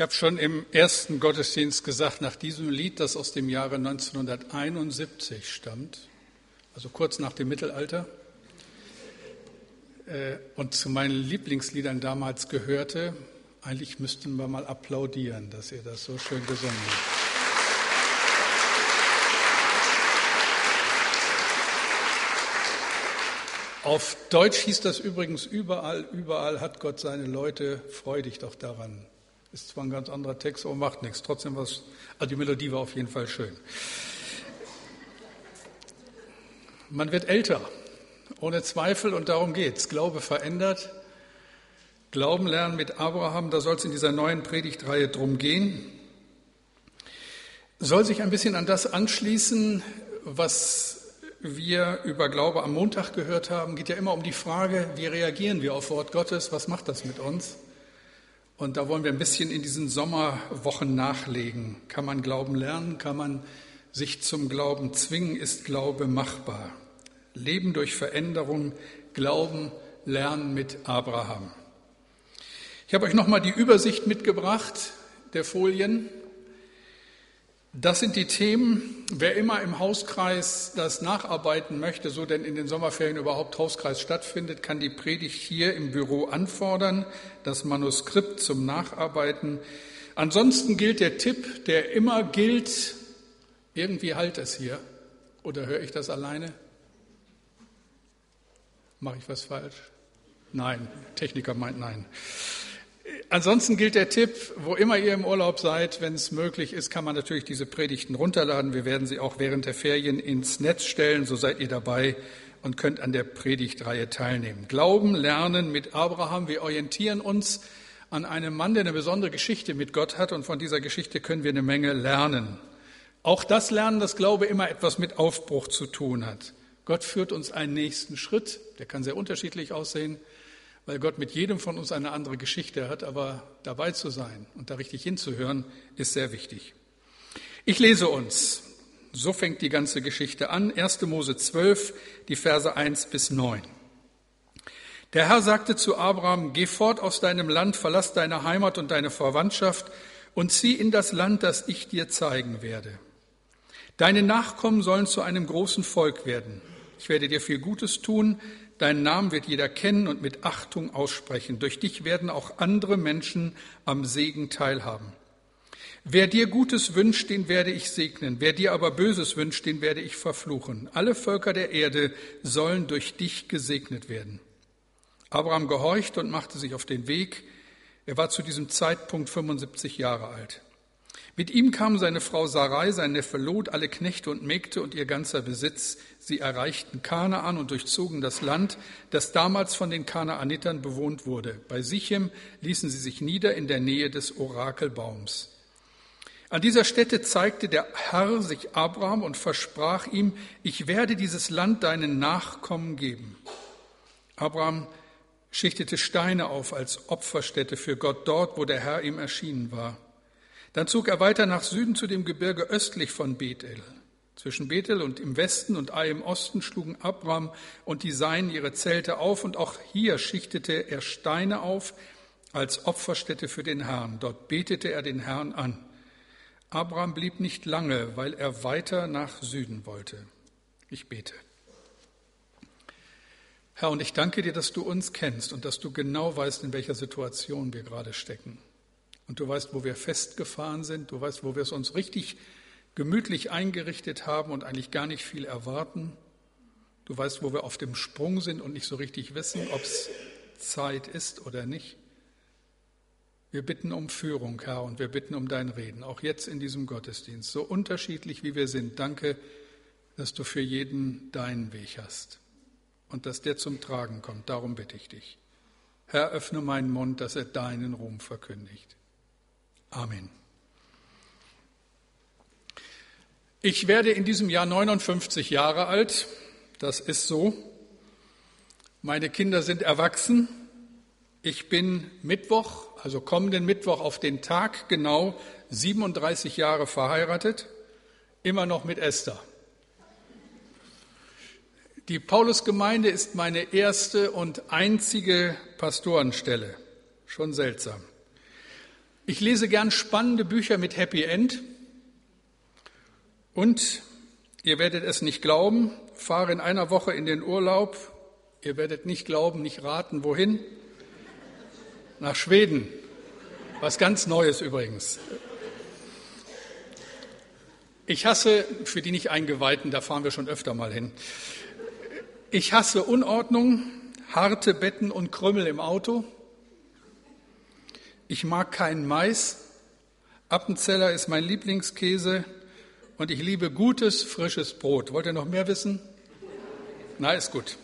Ich habe schon im ersten Gottesdienst gesagt, nach diesem Lied, das aus dem Jahre 1971 stammt, also kurz nach dem Mittelalter, äh, und zu meinen Lieblingsliedern damals gehörte, eigentlich müssten wir mal applaudieren, dass ihr das so schön gesungen habt. Auf Deutsch hieß das übrigens überall, überall hat Gott seine Leute, freu dich doch daran. Ist zwar ein ganz anderer Text, aber macht nichts. Trotzdem was, also die Melodie war auf jeden Fall schön. Man wird älter, ohne Zweifel, und darum geht's. Glaube verändert. Glauben lernen mit Abraham, da soll es in dieser neuen Predigtreihe drum gehen. Soll sich ein bisschen an das anschließen, was wir über Glaube am Montag gehört haben. Geht ja immer um die Frage, wie reagieren wir auf Wort Gottes? Was macht das mit uns? Und da wollen wir ein bisschen in diesen Sommerwochen nachlegen. Kann man Glauben lernen? Kann man sich zum Glauben zwingen? Ist Glaube machbar? Leben durch Veränderung, Glauben lernen mit Abraham. Ich habe euch nochmal die Übersicht mitgebracht der Folien. Das sind die Themen. Wer immer im Hauskreis das nacharbeiten möchte, so denn in den Sommerferien überhaupt Hauskreis stattfindet, kann die Predigt hier im Büro anfordern, das Manuskript zum Nacharbeiten. Ansonsten gilt der Tipp, der immer gilt, irgendwie halt es hier. Oder höre ich das alleine? Mache ich was falsch? Nein, Techniker meint nein. Ansonsten gilt der Tipp, wo immer ihr im Urlaub seid, wenn es möglich ist, kann man natürlich diese Predigten runterladen. Wir werden sie auch während der Ferien ins Netz stellen, so seid ihr dabei und könnt an der Predigtreihe teilnehmen. Glauben, Lernen mit Abraham. Wir orientieren uns an einem Mann, der eine besondere Geschichte mit Gott hat und von dieser Geschichte können wir eine Menge lernen. Auch das Lernen, das Glaube immer etwas mit Aufbruch zu tun hat. Gott führt uns einen nächsten Schritt, der kann sehr unterschiedlich aussehen weil Gott mit jedem von uns eine andere Geschichte hat, aber dabei zu sein und da richtig hinzuhören, ist sehr wichtig. Ich lese uns, so fängt die ganze Geschichte an, 1. Mose 12, die Verse 1 bis 9. Der Herr sagte zu Abraham, geh fort aus deinem Land, verlass deine Heimat und deine Verwandtschaft und zieh in das Land, das ich dir zeigen werde. Deine Nachkommen sollen zu einem großen Volk werden. Ich werde dir viel Gutes tun, Deinen Namen wird jeder kennen und mit Achtung aussprechen. Durch dich werden auch andere Menschen am Segen teilhaben. Wer dir Gutes wünscht, den werde ich segnen. Wer dir aber Böses wünscht, den werde ich verfluchen. Alle Völker der Erde sollen durch dich gesegnet werden. Abraham gehorchte und machte sich auf den Weg. Er war zu diesem Zeitpunkt 75 Jahre alt. Mit ihm kamen seine Frau Sarai, sein Neffe Lot, alle Knechte und Mägde und ihr ganzer Besitz. Sie erreichten Kanaan und durchzogen das Land, das damals von den Kanaanitern bewohnt wurde. Bei Sichem ließen sie sich nieder in der Nähe des Orakelbaums. An dieser Stätte zeigte der Herr sich Abraham und versprach ihm, ich werde dieses Land deinen Nachkommen geben. Abraham schichtete Steine auf als Opferstätte für Gott dort, wo der Herr ihm erschienen war. Dann zog er weiter nach Süden zu dem Gebirge östlich von Bethel. Zwischen Bethel und im Westen und Ai im Osten schlugen Abram und die Seinen ihre Zelte auf und auch hier schichtete er Steine auf als Opferstätte für den Herrn. Dort betete er den Herrn an. Abraham blieb nicht lange, weil er weiter nach Süden wollte. Ich bete. Herr, und ich danke dir, dass du uns kennst und dass du genau weißt, in welcher Situation wir gerade stecken. Und du weißt, wo wir festgefahren sind. Du weißt, wo wir es uns richtig gemütlich eingerichtet haben und eigentlich gar nicht viel erwarten. Du weißt, wo wir auf dem Sprung sind und nicht so richtig wissen, ob es Zeit ist oder nicht. Wir bitten um Führung, Herr, und wir bitten um dein Reden, auch jetzt in diesem Gottesdienst. So unterschiedlich wie wir sind, danke, dass du für jeden deinen Weg hast und dass der zum Tragen kommt. Darum bitte ich dich. Herr, öffne meinen Mund, dass er deinen Ruhm verkündigt. Amen. Ich werde in diesem Jahr 59 Jahre alt. Das ist so. Meine Kinder sind erwachsen. Ich bin Mittwoch, also kommenden Mittwoch auf den Tag genau 37 Jahre verheiratet, immer noch mit Esther. Die Paulusgemeinde ist meine erste und einzige Pastorenstelle. Schon seltsam. Ich lese gern spannende Bücher mit Happy End. Und ihr werdet es nicht glauben, fahre in einer Woche in den Urlaub. Ihr werdet nicht glauben, nicht raten, wohin? Nach Schweden. Was ganz Neues übrigens. Ich hasse, für die nicht Eingeweihten, da fahren wir schon öfter mal hin. Ich hasse Unordnung, harte Betten und Krümmel im Auto. Ich mag keinen Mais. Appenzeller ist mein Lieblingskäse und ich liebe gutes, frisches Brot. Wollt ihr noch mehr wissen? Na, ist gut.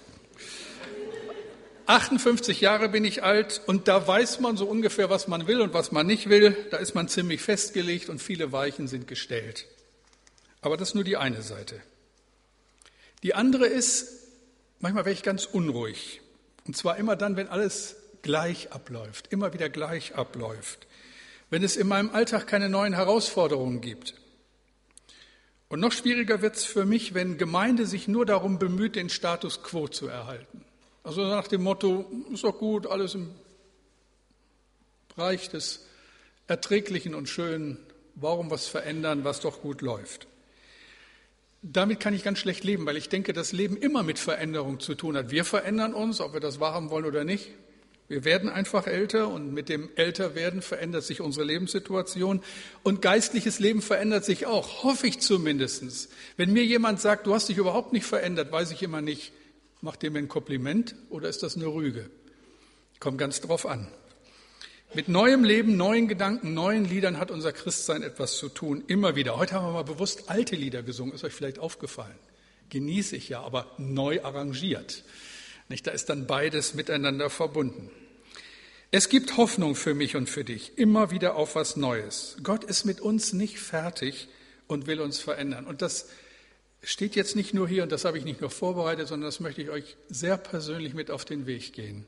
58 Jahre bin ich alt und da weiß man so ungefähr, was man will und was man nicht will. Da ist man ziemlich festgelegt und viele Weichen sind gestellt. Aber das ist nur die eine Seite. Die andere ist, manchmal werde ich ganz unruhig. Und zwar immer dann, wenn alles gleich abläuft, immer wieder gleich abläuft. Wenn es in meinem Alltag keine neuen Herausforderungen gibt. Und noch schwieriger wird es für mich, wenn Gemeinde sich nur darum bemüht, den Status quo zu erhalten. Also nach dem Motto, ist doch gut, alles im Bereich des Erträglichen und Schönen, warum was verändern, was doch gut läuft. Damit kann ich ganz schlecht leben, weil ich denke, dass Leben immer mit Veränderung zu tun hat. Wir verändern uns, ob wir das wahrhaben wollen oder nicht. Wir werden einfach älter und mit dem Älterwerden verändert sich unsere Lebenssituation und geistliches Leben verändert sich auch, hoffe ich zumindest. Wenn mir jemand sagt, du hast dich überhaupt nicht verändert, weiß ich immer nicht, macht dem ein Kompliment oder ist das eine Rüge? Kommt ganz drauf an. Mit neuem Leben, neuen Gedanken, neuen Liedern hat unser Christsein etwas zu tun, immer wieder. Heute haben wir mal bewusst alte Lieder gesungen, ist euch vielleicht aufgefallen. Genieße ich ja, aber neu arrangiert. Nicht, da ist dann beides miteinander verbunden. Es gibt Hoffnung für mich und für dich, immer wieder auf was Neues. Gott ist mit uns nicht fertig und will uns verändern. Und das steht jetzt nicht nur hier, und das habe ich nicht nur vorbereitet, sondern das möchte ich euch sehr persönlich mit auf den Weg gehen.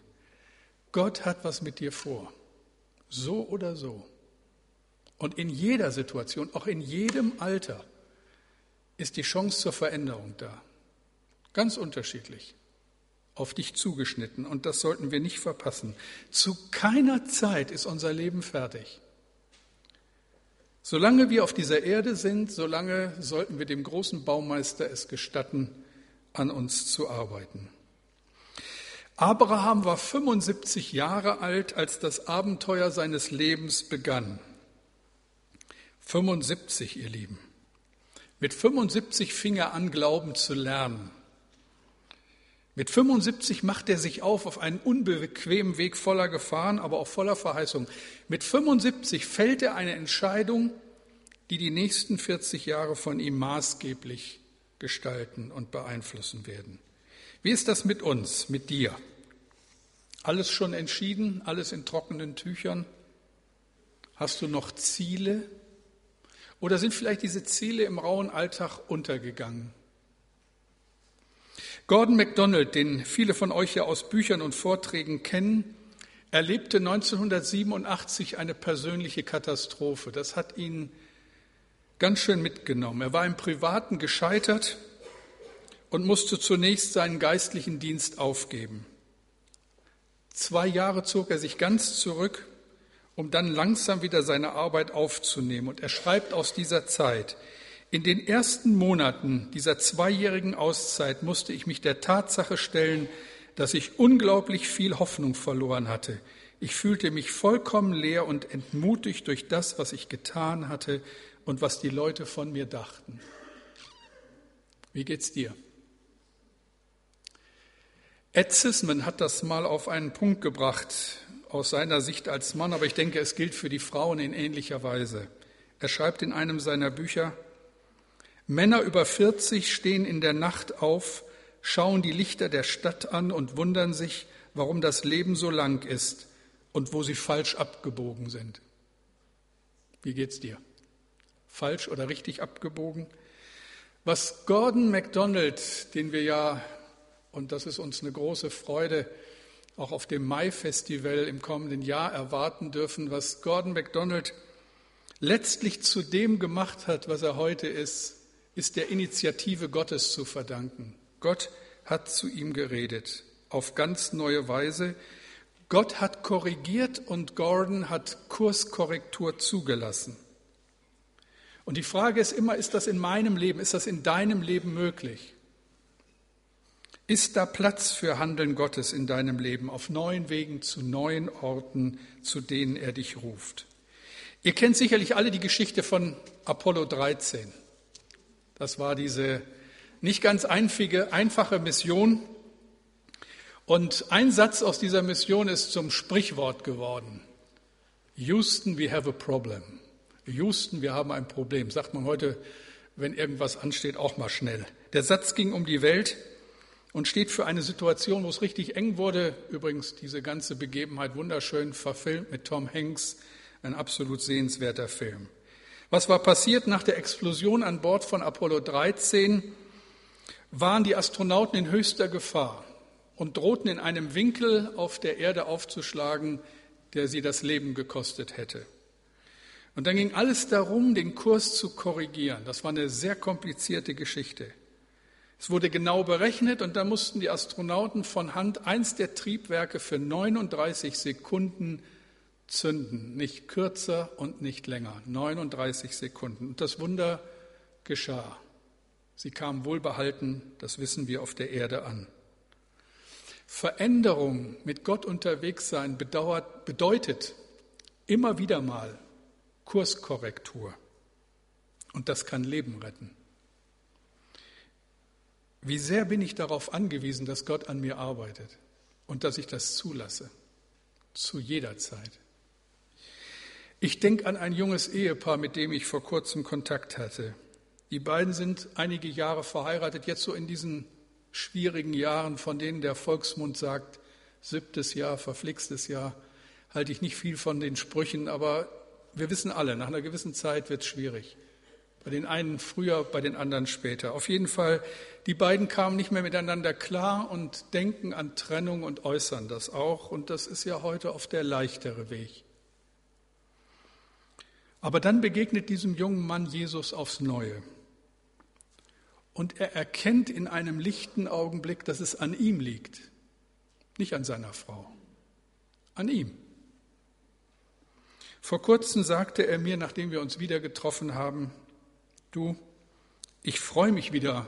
Gott hat was mit dir vor, so oder so. Und in jeder Situation, auch in jedem Alter, ist die Chance zur Veränderung da. Ganz unterschiedlich auf dich zugeschnitten und das sollten wir nicht verpassen. Zu keiner Zeit ist unser Leben fertig. Solange wir auf dieser Erde sind, solange sollten wir dem großen Baumeister es gestatten, an uns zu arbeiten. Abraham war 75 Jahre alt, als das Abenteuer seines Lebens begann. 75, ihr Lieben. Mit 75 fing er an, Glauben zu lernen. Mit 75 macht er sich auf auf einen unbequemen Weg voller Gefahren, aber auch voller Verheißung. Mit 75 fällt er eine Entscheidung, die die nächsten 40 Jahre von ihm maßgeblich gestalten und beeinflussen werden. Wie ist das mit uns, mit dir? Alles schon entschieden, alles in trockenen Tüchern? Hast du noch Ziele? Oder sind vielleicht diese Ziele im rauen Alltag untergegangen? Gordon MacDonald, den viele von euch ja aus Büchern und Vorträgen kennen, erlebte 1987 eine persönliche Katastrophe. Das hat ihn ganz schön mitgenommen. Er war im Privaten gescheitert und musste zunächst seinen geistlichen Dienst aufgeben. Zwei Jahre zog er sich ganz zurück, um dann langsam wieder seine Arbeit aufzunehmen. Und er schreibt aus dieser Zeit, in den ersten Monaten dieser zweijährigen Auszeit musste ich mich der Tatsache stellen, dass ich unglaublich viel Hoffnung verloren hatte. Ich fühlte mich vollkommen leer und entmutigt durch das, was ich getan hatte und was die Leute von mir dachten. Wie geht's dir? Ed Sisman hat das mal auf einen Punkt gebracht, aus seiner Sicht als Mann, aber ich denke, es gilt für die Frauen in ähnlicher Weise. Er schreibt in einem seiner Bücher, Männer über 40 stehen in der Nacht auf, schauen die Lichter der Stadt an und wundern sich, warum das Leben so lang ist und wo sie falsch abgebogen sind. Wie geht's dir? Falsch oder richtig abgebogen? Was Gordon MacDonald, den wir ja, und das ist uns eine große Freude, auch auf dem Mai-Festival im kommenden Jahr erwarten dürfen, was Gordon MacDonald letztlich zu dem gemacht hat, was er heute ist, ist der Initiative Gottes zu verdanken. Gott hat zu ihm geredet auf ganz neue Weise. Gott hat korrigiert und Gordon hat Kurskorrektur zugelassen. Und die Frage ist immer, ist das in meinem Leben, ist das in deinem Leben möglich? Ist da Platz für Handeln Gottes in deinem Leben auf neuen Wegen zu neuen Orten, zu denen er dich ruft? Ihr kennt sicherlich alle die Geschichte von Apollo 13. Das war diese nicht ganz einfache, einfache Mission. Und ein Satz aus dieser Mission ist zum Sprichwort geworden. Houston, we have a problem. Houston, wir haben ein Problem. Sagt man heute, wenn irgendwas ansteht, auch mal schnell. Der Satz ging um die Welt und steht für eine Situation, wo es richtig eng wurde. Übrigens diese ganze Begebenheit wunderschön verfilmt mit Tom Hanks, ein absolut sehenswerter Film. Was war passiert nach der Explosion an Bord von Apollo 13? Waren die Astronauten in höchster Gefahr und drohten in einem Winkel auf der Erde aufzuschlagen, der sie das Leben gekostet hätte. Und dann ging alles darum, den Kurs zu korrigieren. Das war eine sehr komplizierte Geschichte. Es wurde genau berechnet und dann mussten die Astronauten von Hand eins der Triebwerke für 39 Sekunden zünden. Nicht kürzer und nicht länger. 39 Sekunden. Und das Wunder geschah. Sie kamen wohlbehalten, das wissen wir, auf der Erde an. Veränderung, mit Gott unterwegs sein, bedauert, bedeutet immer wieder mal Kurskorrektur. Und das kann Leben retten. Wie sehr bin ich darauf angewiesen, dass Gott an mir arbeitet und dass ich das zulasse, zu jeder Zeit. Ich denke an ein junges Ehepaar, mit dem ich vor kurzem Kontakt hatte. Die beiden sind einige Jahre verheiratet, jetzt so in diesen schwierigen Jahren, von denen der Volksmund sagt, siebtes Jahr, verflixtes Jahr, halte ich nicht viel von den Sprüchen, aber wir wissen alle, nach einer gewissen Zeit wird es schwierig. Bei den einen früher, bei den anderen später. Auf jeden Fall, die beiden kamen nicht mehr miteinander klar und denken an Trennung und äußern das auch. Und das ist ja heute oft der leichtere Weg. Aber dann begegnet diesem jungen Mann Jesus aufs Neue. Und er erkennt in einem lichten Augenblick, dass es an ihm liegt, nicht an seiner Frau, an ihm. Vor kurzem sagte er mir, nachdem wir uns wieder getroffen haben, du, ich freue mich wieder,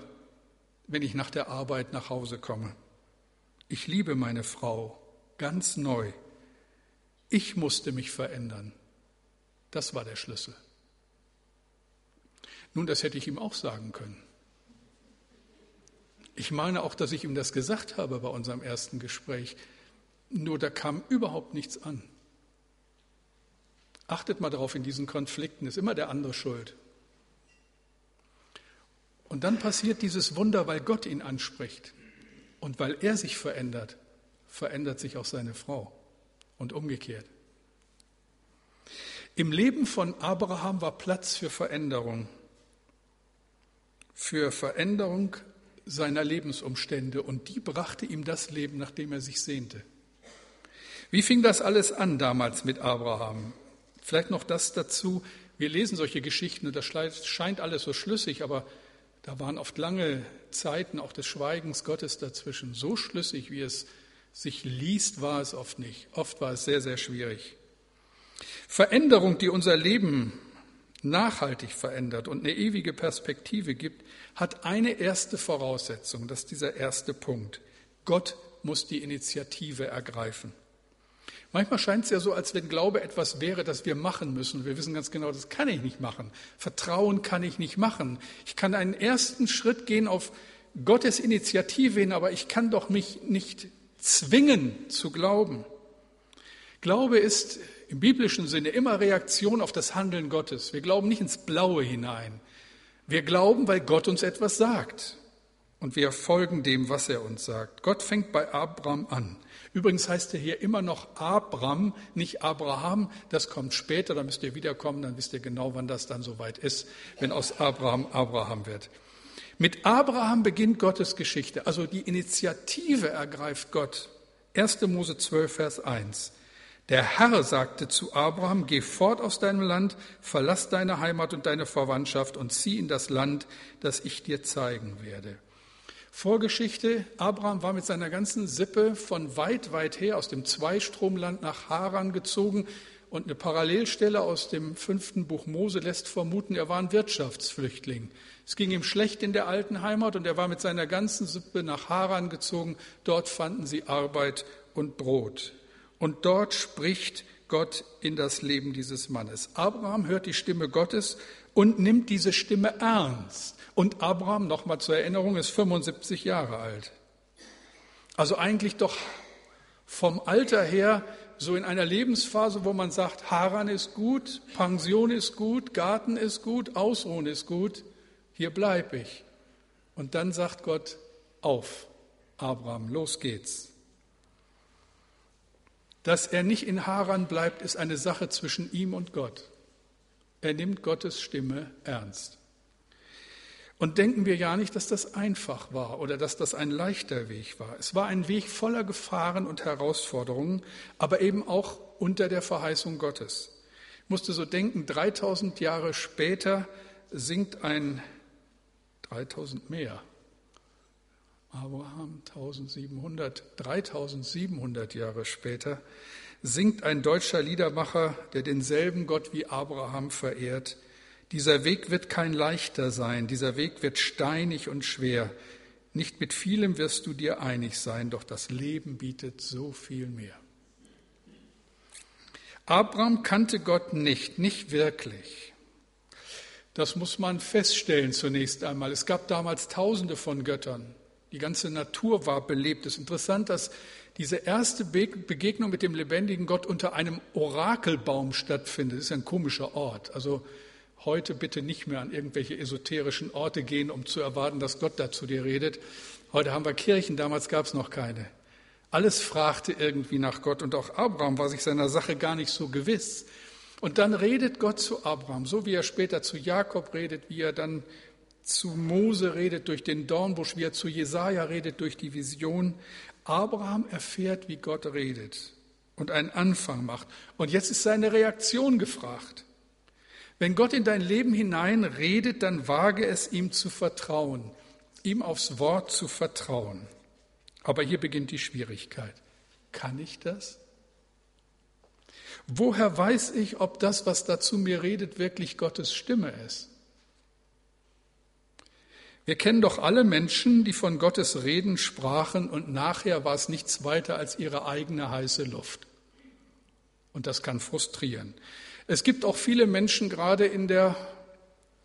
wenn ich nach der Arbeit nach Hause komme. Ich liebe meine Frau ganz neu. Ich musste mich verändern. Das war der Schlüssel. Nun, das hätte ich ihm auch sagen können. Ich meine auch, dass ich ihm das gesagt habe bei unserem ersten Gespräch. Nur da kam überhaupt nichts an. Achtet mal darauf, in diesen Konflikten ist immer der andere schuld. Und dann passiert dieses Wunder, weil Gott ihn anspricht und weil er sich verändert, verändert sich auch seine Frau und umgekehrt. Im Leben von Abraham war Platz für Veränderung, für Veränderung seiner Lebensumstände und die brachte ihm das Leben, nach dem er sich sehnte. Wie fing das alles an damals mit Abraham? Vielleicht noch das dazu, wir lesen solche Geschichten und das scheint alles so schlüssig, aber da waren oft lange Zeiten auch des Schweigens Gottes dazwischen. So schlüssig, wie es sich liest, war es oft nicht. Oft war es sehr, sehr schwierig. Veränderung, die unser Leben nachhaltig verändert und eine ewige Perspektive gibt, hat eine erste Voraussetzung, das ist dieser erste Punkt. Gott muss die Initiative ergreifen. Manchmal scheint es ja so, als wenn Glaube etwas wäre, das wir machen müssen. Wir wissen ganz genau, das kann ich nicht machen. Vertrauen kann ich nicht machen. Ich kann einen ersten Schritt gehen auf Gottes Initiative hin, aber ich kann doch mich nicht zwingen zu glauben. Glaube ist im biblischen Sinne immer Reaktion auf das Handeln Gottes. Wir glauben nicht ins Blaue hinein. Wir glauben, weil Gott uns etwas sagt. Und wir folgen dem, was er uns sagt. Gott fängt bei Abraham an. Übrigens heißt er hier immer noch Abram, nicht Abraham. Das kommt später, da müsst ihr wiederkommen, dann wisst ihr genau, wann das dann soweit ist, wenn aus Abraham Abraham wird. Mit Abraham beginnt Gottes Geschichte, also die Initiative ergreift Gott. 1. Mose 12, Vers 1. Der Herr sagte zu Abraham, geh fort aus deinem Land, verlass deine Heimat und deine Verwandtschaft und zieh in das Land, das ich dir zeigen werde. Vorgeschichte, Abraham war mit seiner ganzen Sippe von weit, weit her aus dem Zweistromland nach Haran gezogen und eine Parallelstelle aus dem fünften Buch Mose lässt vermuten, er war ein Wirtschaftsflüchtling. Es ging ihm schlecht in der alten Heimat und er war mit seiner ganzen Sippe nach Haran gezogen. Dort fanden sie Arbeit und Brot. Und dort spricht Gott in das Leben dieses Mannes. Abraham hört die Stimme Gottes und nimmt diese Stimme ernst. Und Abraham, nochmal zur Erinnerung, ist 75 Jahre alt. Also eigentlich doch vom Alter her so in einer Lebensphase, wo man sagt, Haran ist gut, Pension ist gut, Garten ist gut, Ausruhen ist gut, hier bleibe ich. Und dann sagt Gott, auf, Abraham, los geht's. Dass er nicht in Haran bleibt, ist eine Sache zwischen ihm und Gott. Er nimmt Gottes Stimme ernst. Und denken wir ja nicht, dass das einfach war oder dass das ein leichter Weg war. Es war ein Weg voller Gefahren und Herausforderungen, aber eben auch unter der Verheißung Gottes. Ich musste so denken, 3000 Jahre später singt ein, 3000 mehr, Abraham 1700, 3700 Jahre später, singt ein deutscher Liedermacher, der denselben Gott wie Abraham verehrt, dieser Weg wird kein leichter sein, dieser Weg wird steinig und schwer. Nicht mit vielem wirst du dir einig sein, doch das Leben bietet so viel mehr. Abraham kannte Gott nicht, nicht wirklich. Das muss man feststellen zunächst einmal. Es gab damals tausende von Göttern. Die ganze Natur war belebt. Es ist interessant, dass diese erste Begegnung mit dem lebendigen Gott unter einem Orakelbaum stattfindet. Das ist ein komischer Ort. Also heute bitte nicht mehr an irgendwelche esoterischen Orte gehen, um zu erwarten, dass Gott da zu dir redet. Heute haben wir Kirchen, damals gab es noch keine. Alles fragte irgendwie nach Gott und auch Abraham war sich seiner Sache gar nicht so gewiss. Und dann redet Gott zu Abraham, so wie er später zu Jakob redet, wie er dann zu Mose redet durch den Dornbusch, wie er zu Jesaja redet durch die Vision. Abraham erfährt, wie Gott redet und einen Anfang macht. Und jetzt ist seine Reaktion gefragt. Wenn Gott in dein Leben hinein redet, dann wage es ihm zu vertrauen, ihm aufs Wort zu vertrauen. Aber hier beginnt die Schwierigkeit. Kann ich das? Woher weiß ich, ob das, was da zu mir redet, wirklich Gottes Stimme ist? Wir kennen doch alle Menschen, die von Gottes Reden sprachen und nachher war es nichts weiter als ihre eigene heiße Luft. Und das kann frustrieren. Es gibt auch viele Menschen gerade in der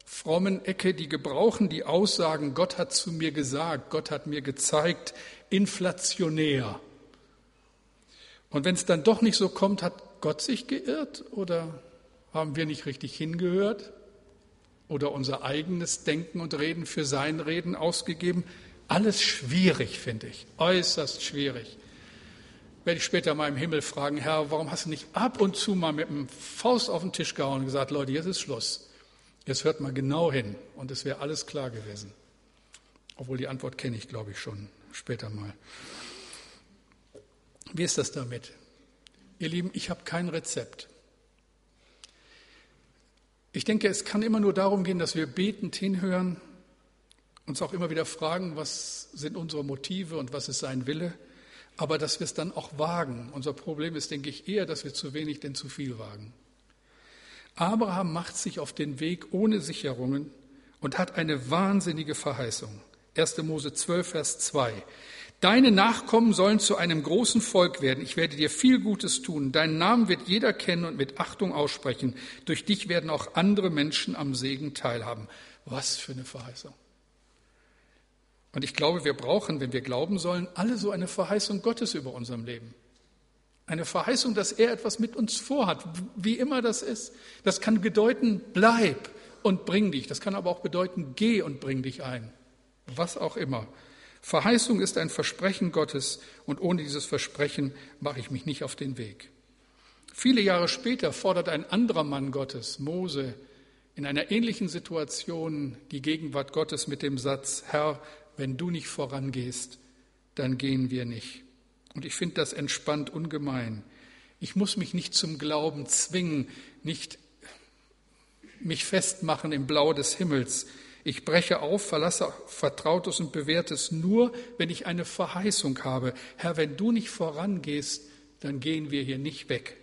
frommen Ecke, die gebrauchen die Aussagen, Gott hat zu mir gesagt, Gott hat mir gezeigt, inflationär. Und wenn es dann doch nicht so kommt, hat Gott sich geirrt oder haben wir nicht richtig hingehört oder unser eigenes Denken und Reden für sein Reden ausgegeben? Alles schwierig, finde ich, äußerst schwierig werde ich später mal im Himmel fragen, Herr, warum hast du nicht ab und zu mal mit dem Faust auf den Tisch gehauen und gesagt, Leute, jetzt ist Schluss. Jetzt hört mal genau hin und es wäre alles klar gewesen. Obwohl die Antwort kenne ich, glaube ich, schon später mal. Wie ist das damit? Ihr Lieben, ich habe kein Rezept. Ich denke, es kann immer nur darum gehen, dass wir betend hinhören, uns auch immer wieder fragen, was sind unsere Motive und was ist sein Wille aber dass wir es dann auch wagen. Unser Problem ist, denke ich, eher, dass wir zu wenig denn zu viel wagen. Abraham macht sich auf den Weg ohne Sicherungen und hat eine wahnsinnige Verheißung. 1. Mose 12, Vers 2. Deine Nachkommen sollen zu einem großen Volk werden. Ich werde dir viel Gutes tun. Deinen Namen wird jeder kennen und mit Achtung aussprechen. Durch dich werden auch andere Menschen am Segen teilhaben. Was für eine Verheißung. Und ich glaube, wir brauchen, wenn wir glauben sollen, alle so eine Verheißung Gottes über unserem Leben. Eine Verheißung, dass er etwas mit uns vorhat, wie immer das ist. Das kann bedeuten, bleib und bring dich. Das kann aber auch bedeuten, geh und bring dich ein. Was auch immer. Verheißung ist ein Versprechen Gottes und ohne dieses Versprechen mache ich mich nicht auf den Weg. Viele Jahre später fordert ein anderer Mann Gottes, Mose, in einer ähnlichen Situation die Gegenwart Gottes mit dem Satz, Herr, wenn du nicht vorangehst, dann gehen wir nicht. Und ich finde das entspannt ungemein. Ich muss mich nicht zum Glauben zwingen, nicht mich festmachen im Blau des Himmels. Ich breche auf, verlasse Vertrautes und Bewährtes nur, wenn ich eine Verheißung habe. Herr, wenn du nicht vorangehst, dann gehen wir hier nicht weg.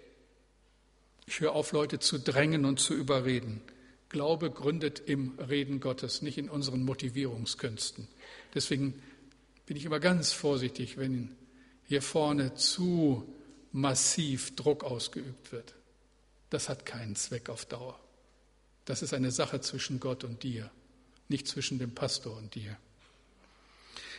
Ich höre auf, Leute zu drängen und zu überreden. Glaube gründet im Reden Gottes, nicht in unseren Motivierungskünsten. Deswegen bin ich immer ganz vorsichtig, wenn hier vorne zu massiv Druck ausgeübt wird. Das hat keinen Zweck auf Dauer. Das ist eine Sache zwischen Gott und dir, nicht zwischen dem Pastor und dir.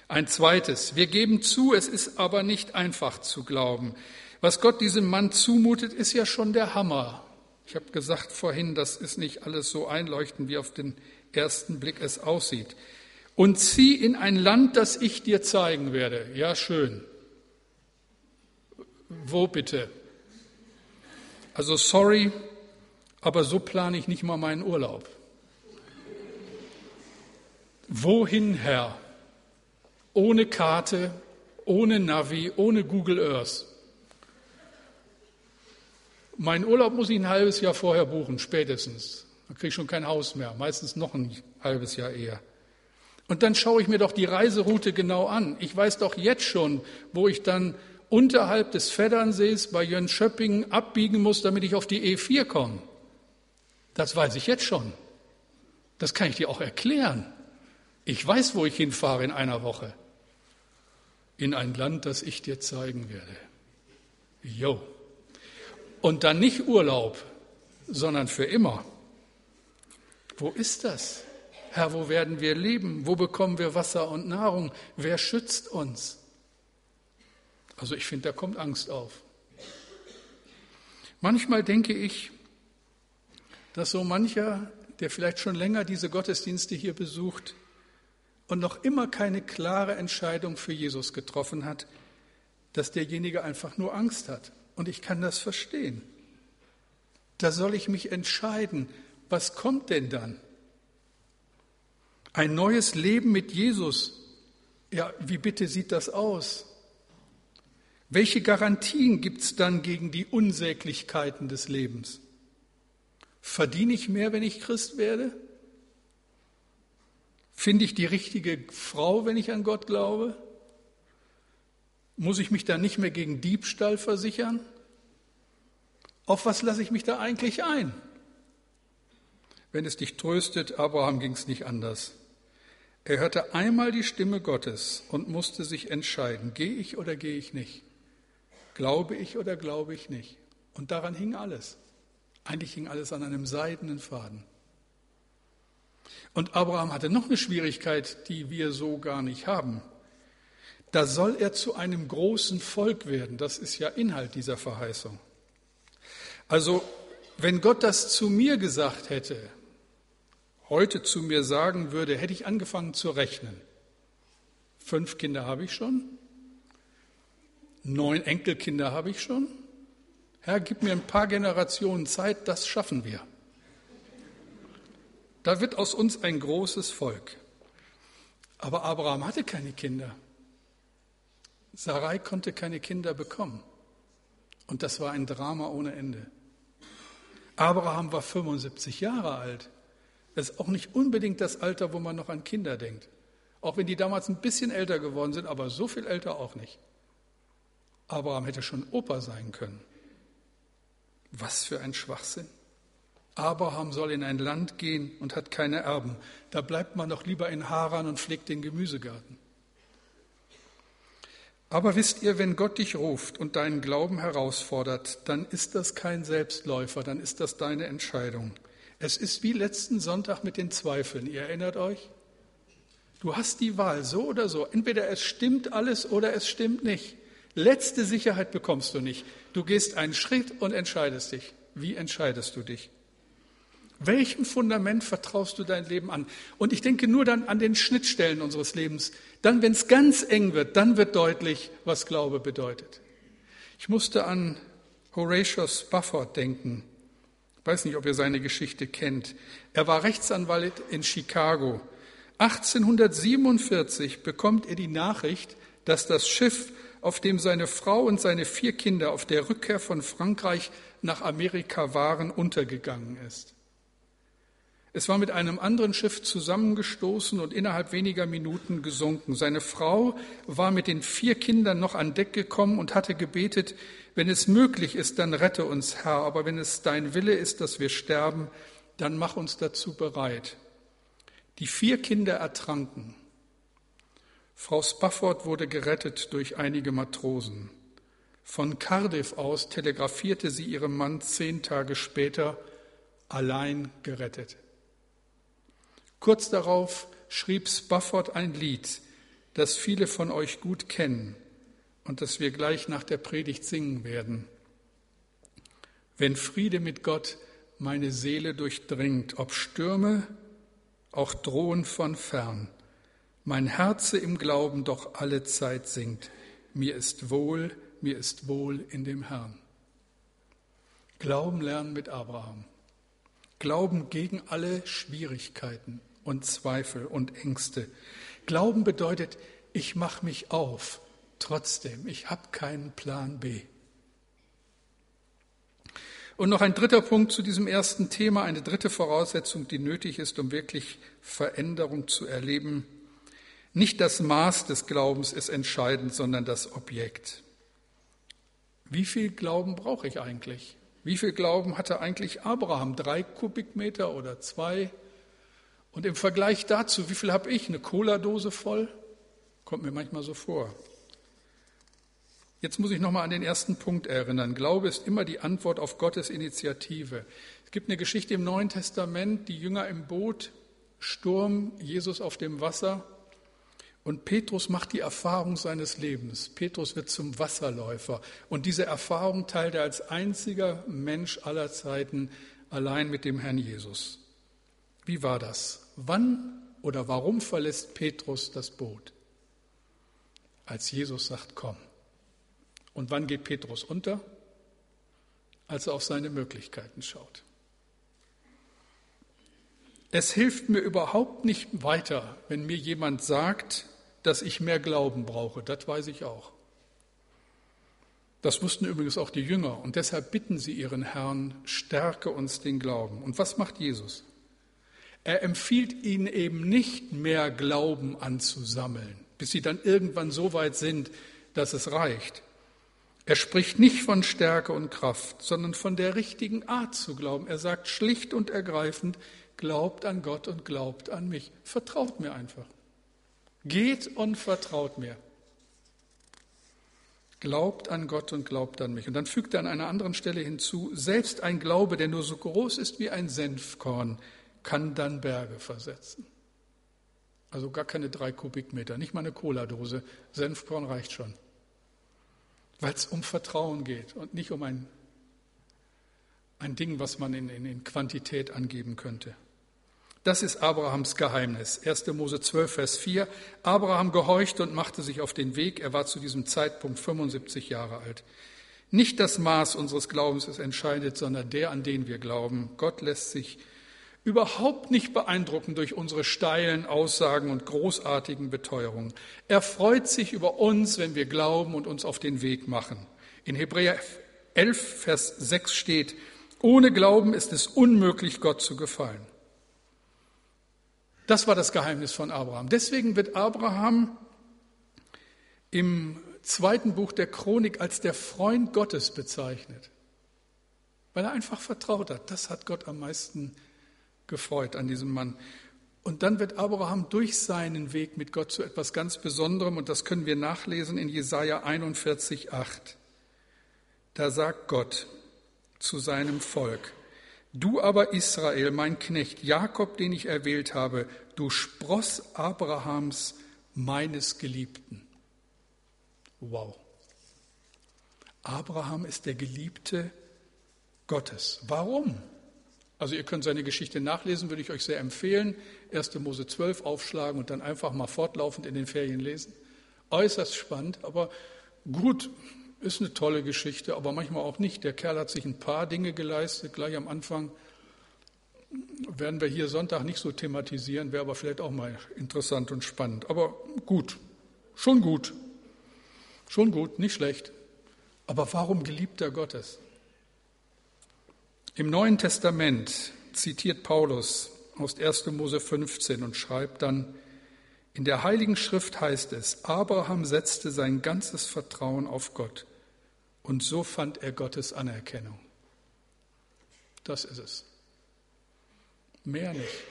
Ein zweites, wir geben zu, es ist aber nicht einfach zu glauben. Was Gott diesem Mann zumutet, ist ja schon der Hammer. Ich habe gesagt vorhin, das ist nicht alles so einleuchtend, wie auf den ersten Blick es aussieht. Und zieh in ein Land, das ich dir zeigen werde. Ja, schön. Wo bitte? Also sorry, aber so plane ich nicht mal meinen Urlaub. Wohin, Herr? Ohne Karte, ohne Navi, ohne Google Earth. Mein Urlaub muss ich ein halbes Jahr vorher buchen, spätestens. Dann kriege ich schon kein Haus mehr, meistens noch ein halbes Jahr eher. Und dann schaue ich mir doch die Reiseroute genau an. Ich weiß doch jetzt schon, wo ich dann unterhalb des Veddernsees bei Jönköping abbiegen muss, damit ich auf die E4 komme. Das weiß ich jetzt schon. Das kann ich dir auch erklären. Ich weiß, wo ich hinfahre in einer Woche. In ein Land, das ich dir zeigen werde. Jo. Und dann nicht Urlaub, sondern für immer. Wo ist das? Herr, wo werden wir leben? Wo bekommen wir Wasser und Nahrung? Wer schützt uns? Also ich finde, da kommt Angst auf. Manchmal denke ich, dass so mancher, der vielleicht schon länger diese Gottesdienste hier besucht und noch immer keine klare Entscheidung für Jesus getroffen hat, dass derjenige einfach nur Angst hat. Und ich kann das verstehen. Da soll ich mich entscheiden, was kommt denn dann? Ein neues Leben mit Jesus. Ja, wie bitte sieht das aus? Welche Garantien gibt es dann gegen die Unsäglichkeiten des Lebens? Verdiene ich mehr, wenn ich Christ werde? Finde ich die richtige Frau, wenn ich an Gott glaube? Muss ich mich da nicht mehr gegen Diebstahl versichern? Auf was lasse ich mich da eigentlich ein? Wenn es dich tröstet, Abraham ging es nicht anders. Er hörte einmal die Stimme Gottes und musste sich entscheiden, gehe ich oder gehe ich nicht? Glaube ich oder glaube ich nicht? Und daran hing alles. Eigentlich hing alles an einem seidenen Faden. Und Abraham hatte noch eine Schwierigkeit, die wir so gar nicht haben. Da soll er zu einem großen Volk werden. Das ist ja Inhalt dieser Verheißung. Also, wenn Gott das zu mir gesagt hätte, heute zu mir sagen würde, hätte ich angefangen zu rechnen. Fünf Kinder habe ich schon, Neun Enkelkinder habe ich schon. Herr, gib mir ein paar Generationen Zeit, das schaffen wir. Da wird aus uns ein großes Volk. Aber Abraham hatte keine Kinder. Sarai konnte keine Kinder bekommen. Und das war ein Drama ohne Ende. Abraham war 75 Jahre alt. Das ist auch nicht unbedingt das Alter, wo man noch an Kinder denkt. Auch wenn die damals ein bisschen älter geworden sind, aber so viel älter auch nicht. Abraham hätte schon Opa sein können. Was für ein Schwachsinn. Abraham soll in ein Land gehen und hat keine Erben. Da bleibt man doch lieber in Haran und pflegt den Gemüsegarten. Aber wisst ihr, wenn Gott dich ruft und deinen Glauben herausfordert, dann ist das kein Selbstläufer, dann ist das deine Entscheidung. Es ist wie letzten Sonntag mit den Zweifeln. Ihr erinnert euch? Du hast die Wahl, so oder so. Entweder es stimmt alles oder es stimmt nicht. Letzte Sicherheit bekommst du nicht. Du gehst einen Schritt und entscheidest dich. Wie entscheidest du dich? Welchem Fundament vertraust du dein Leben an? Und ich denke nur dann an den Schnittstellen unseres Lebens. Dann, wenn es ganz eng wird, dann wird deutlich, was Glaube bedeutet. Ich musste an Horatius Spafford denken. Ich weiß nicht, ob ihr seine Geschichte kennt. Er war Rechtsanwalt in Chicago. 1847 bekommt er die Nachricht, dass das Schiff auf dem seine Frau und seine vier Kinder auf der Rückkehr von Frankreich nach Amerika waren, untergegangen ist. Es war mit einem anderen Schiff zusammengestoßen und innerhalb weniger Minuten gesunken. Seine Frau war mit den vier Kindern noch an Deck gekommen und hatte gebetet, wenn es möglich ist, dann rette uns, Herr, aber wenn es dein Wille ist, dass wir sterben, dann mach uns dazu bereit. Die vier Kinder ertranken. Frau Spafford wurde gerettet durch einige Matrosen. Von Cardiff aus telegrafierte sie ihrem Mann zehn Tage später, allein gerettet. Kurz darauf schrieb Spafford ein Lied, das viele von euch gut kennen und das wir gleich nach der Predigt singen werden. Wenn Friede mit Gott meine Seele durchdringt, ob Stürme auch drohen von fern, mein Herze im Glauben doch alle Zeit singt, mir ist wohl, mir ist wohl in dem Herrn. Glauben lernen mit Abraham. Glauben gegen alle Schwierigkeiten und Zweifel und Ängste. Glauben bedeutet, ich mache mich auf, trotzdem, ich habe keinen Plan B. Und noch ein dritter Punkt zu diesem ersten Thema, eine dritte Voraussetzung, die nötig ist, um wirklich Veränderung zu erleben. Nicht das Maß des Glaubens ist entscheidend, sondern das Objekt. Wie viel Glauben brauche ich eigentlich? Wie viel Glauben hatte eigentlich Abraham? Drei Kubikmeter oder zwei? Und im Vergleich dazu, wie viel habe ich? Eine Cola-Dose voll? Kommt mir manchmal so vor. Jetzt muss ich nochmal an den ersten Punkt erinnern. Glaube ist immer die Antwort auf Gottes Initiative. Es gibt eine Geschichte im Neuen Testament, die Jünger im Boot, Sturm, Jesus auf dem Wasser. Und Petrus macht die Erfahrung seines Lebens. Petrus wird zum Wasserläufer. Und diese Erfahrung teilt er als einziger Mensch aller Zeiten allein mit dem Herrn Jesus. Wie war das? Wann oder warum verlässt Petrus das Boot? Als Jesus sagt, komm. Und wann geht Petrus unter? Als er auf seine Möglichkeiten schaut. Es hilft mir überhaupt nicht weiter, wenn mir jemand sagt, dass ich mehr Glauben brauche. Das weiß ich auch. Das wussten übrigens auch die Jünger. Und deshalb bitten sie ihren Herrn, stärke uns den Glauben. Und was macht Jesus? Er empfiehlt ihnen eben nicht mehr Glauben anzusammeln, bis sie dann irgendwann so weit sind, dass es reicht. Er spricht nicht von Stärke und Kraft, sondern von der richtigen Art zu glauben. Er sagt schlicht und ergreifend, glaubt an Gott und glaubt an mich. Vertraut mir einfach. Geht und vertraut mir. Glaubt an Gott und glaubt an mich. Und dann fügt er an einer anderen Stelle hinzu, selbst ein Glaube, der nur so groß ist wie ein Senfkorn, kann dann Berge versetzen. Also gar keine drei Kubikmeter, nicht mal eine Cola-Dose. Senfkorn reicht schon. Weil es um Vertrauen geht und nicht um ein, ein Ding, was man in, in, in Quantität angeben könnte. Das ist Abrahams Geheimnis. 1. Mose 12, Vers 4. Abraham gehorchte und machte sich auf den Weg. Er war zu diesem Zeitpunkt 75 Jahre alt. Nicht das Maß unseres Glaubens ist entscheidend, sondern der, an den wir glauben. Gott lässt sich überhaupt nicht beeindrucken durch unsere steilen Aussagen und großartigen Beteuerungen. Er freut sich über uns, wenn wir glauben und uns auf den Weg machen. In Hebräer 11, Vers 6 steht, ohne Glauben ist es unmöglich, Gott zu gefallen. Das war das Geheimnis von Abraham. Deswegen wird Abraham im zweiten Buch der Chronik als der Freund Gottes bezeichnet, weil er einfach vertraut hat. Das hat Gott am meisten gefreut an diesem Mann. Und dann wird Abraham durch seinen Weg mit Gott zu etwas ganz Besonderem, und das können wir nachlesen in Jesaja 41, 8. Da sagt Gott zu seinem Volk, Du aber Israel, mein Knecht, Jakob, den ich erwählt habe, du Spross Abrahams, meines Geliebten. Wow. Abraham ist der Geliebte Gottes. Warum? Also ihr könnt seine Geschichte nachlesen, würde ich euch sehr empfehlen. 1. Mose 12 aufschlagen und dann einfach mal fortlaufend in den Ferien lesen. Äußerst spannend, aber gut, ist eine tolle Geschichte, aber manchmal auch nicht. Der Kerl hat sich ein paar Dinge geleistet, gleich am Anfang. Werden wir hier Sonntag nicht so thematisieren, wäre aber vielleicht auch mal interessant und spannend. Aber gut, schon gut, schon gut, nicht schlecht. Aber warum geliebter Gottes? Im Neuen Testament zitiert Paulus aus 1. Mose 15 und schreibt dann, in der Heiligen Schrift heißt es, Abraham setzte sein ganzes Vertrauen auf Gott und so fand er Gottes Anerkennung. Das ist es. Mehr nicht.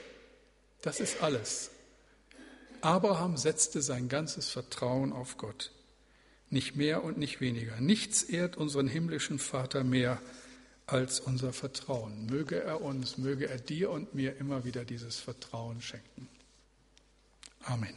Das ist alles. Abraham setzte sein ganzes Vertrauen auf Gott. Nicht mehr und nicht weniger. Nichts ehrt unseren himmlischen Vater mehr als unser Vertrauen. Möge er uns, möge er dir und mir immer wieder dieses Vertrauen schenken. Amen.